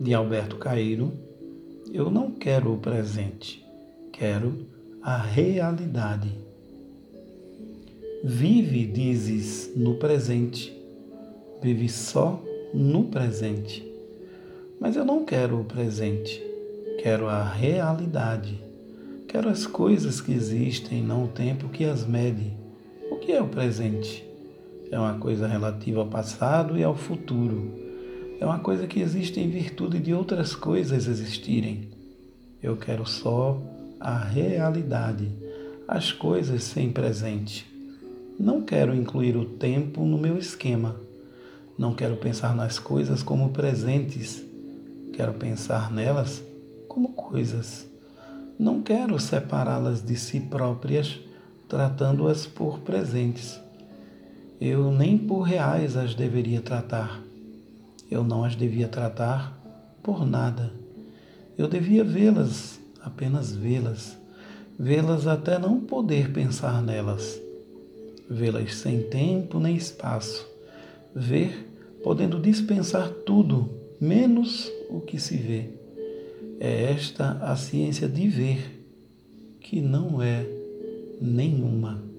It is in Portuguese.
de Alberto Cairo, eu não quero o presente, quero a realidade. Vive, dizes, no presente. Vive só no presente. Mas eu não quero o presente, quero a realidade. Quero as coisas que existem, não o tempo que as mede. O que é o presente? É uma coisa relativa ao passado e ao futuro. É uma coisa que existe em virtude de outras coisas existirem. Eu quero só a realidade, as coisas sem presente. Não quero incluir o tempo no meu esquema. Não quero pensar nas coisas como presentes. Quero pensar nelas como coisas. Não quero separá-las de si próprias, tratando-as por presentes. Eu nem por reais as deveria tratar. Eu não as devia tratar por nada. Eu devia vê-las, apenas vê-las, vê-las até não poder pensar nelas, vê-las sem tempo nem espaço, ver podendo dispensar tudo, menos o que se vê. É esta a ciência de ver, que não é nenhuma.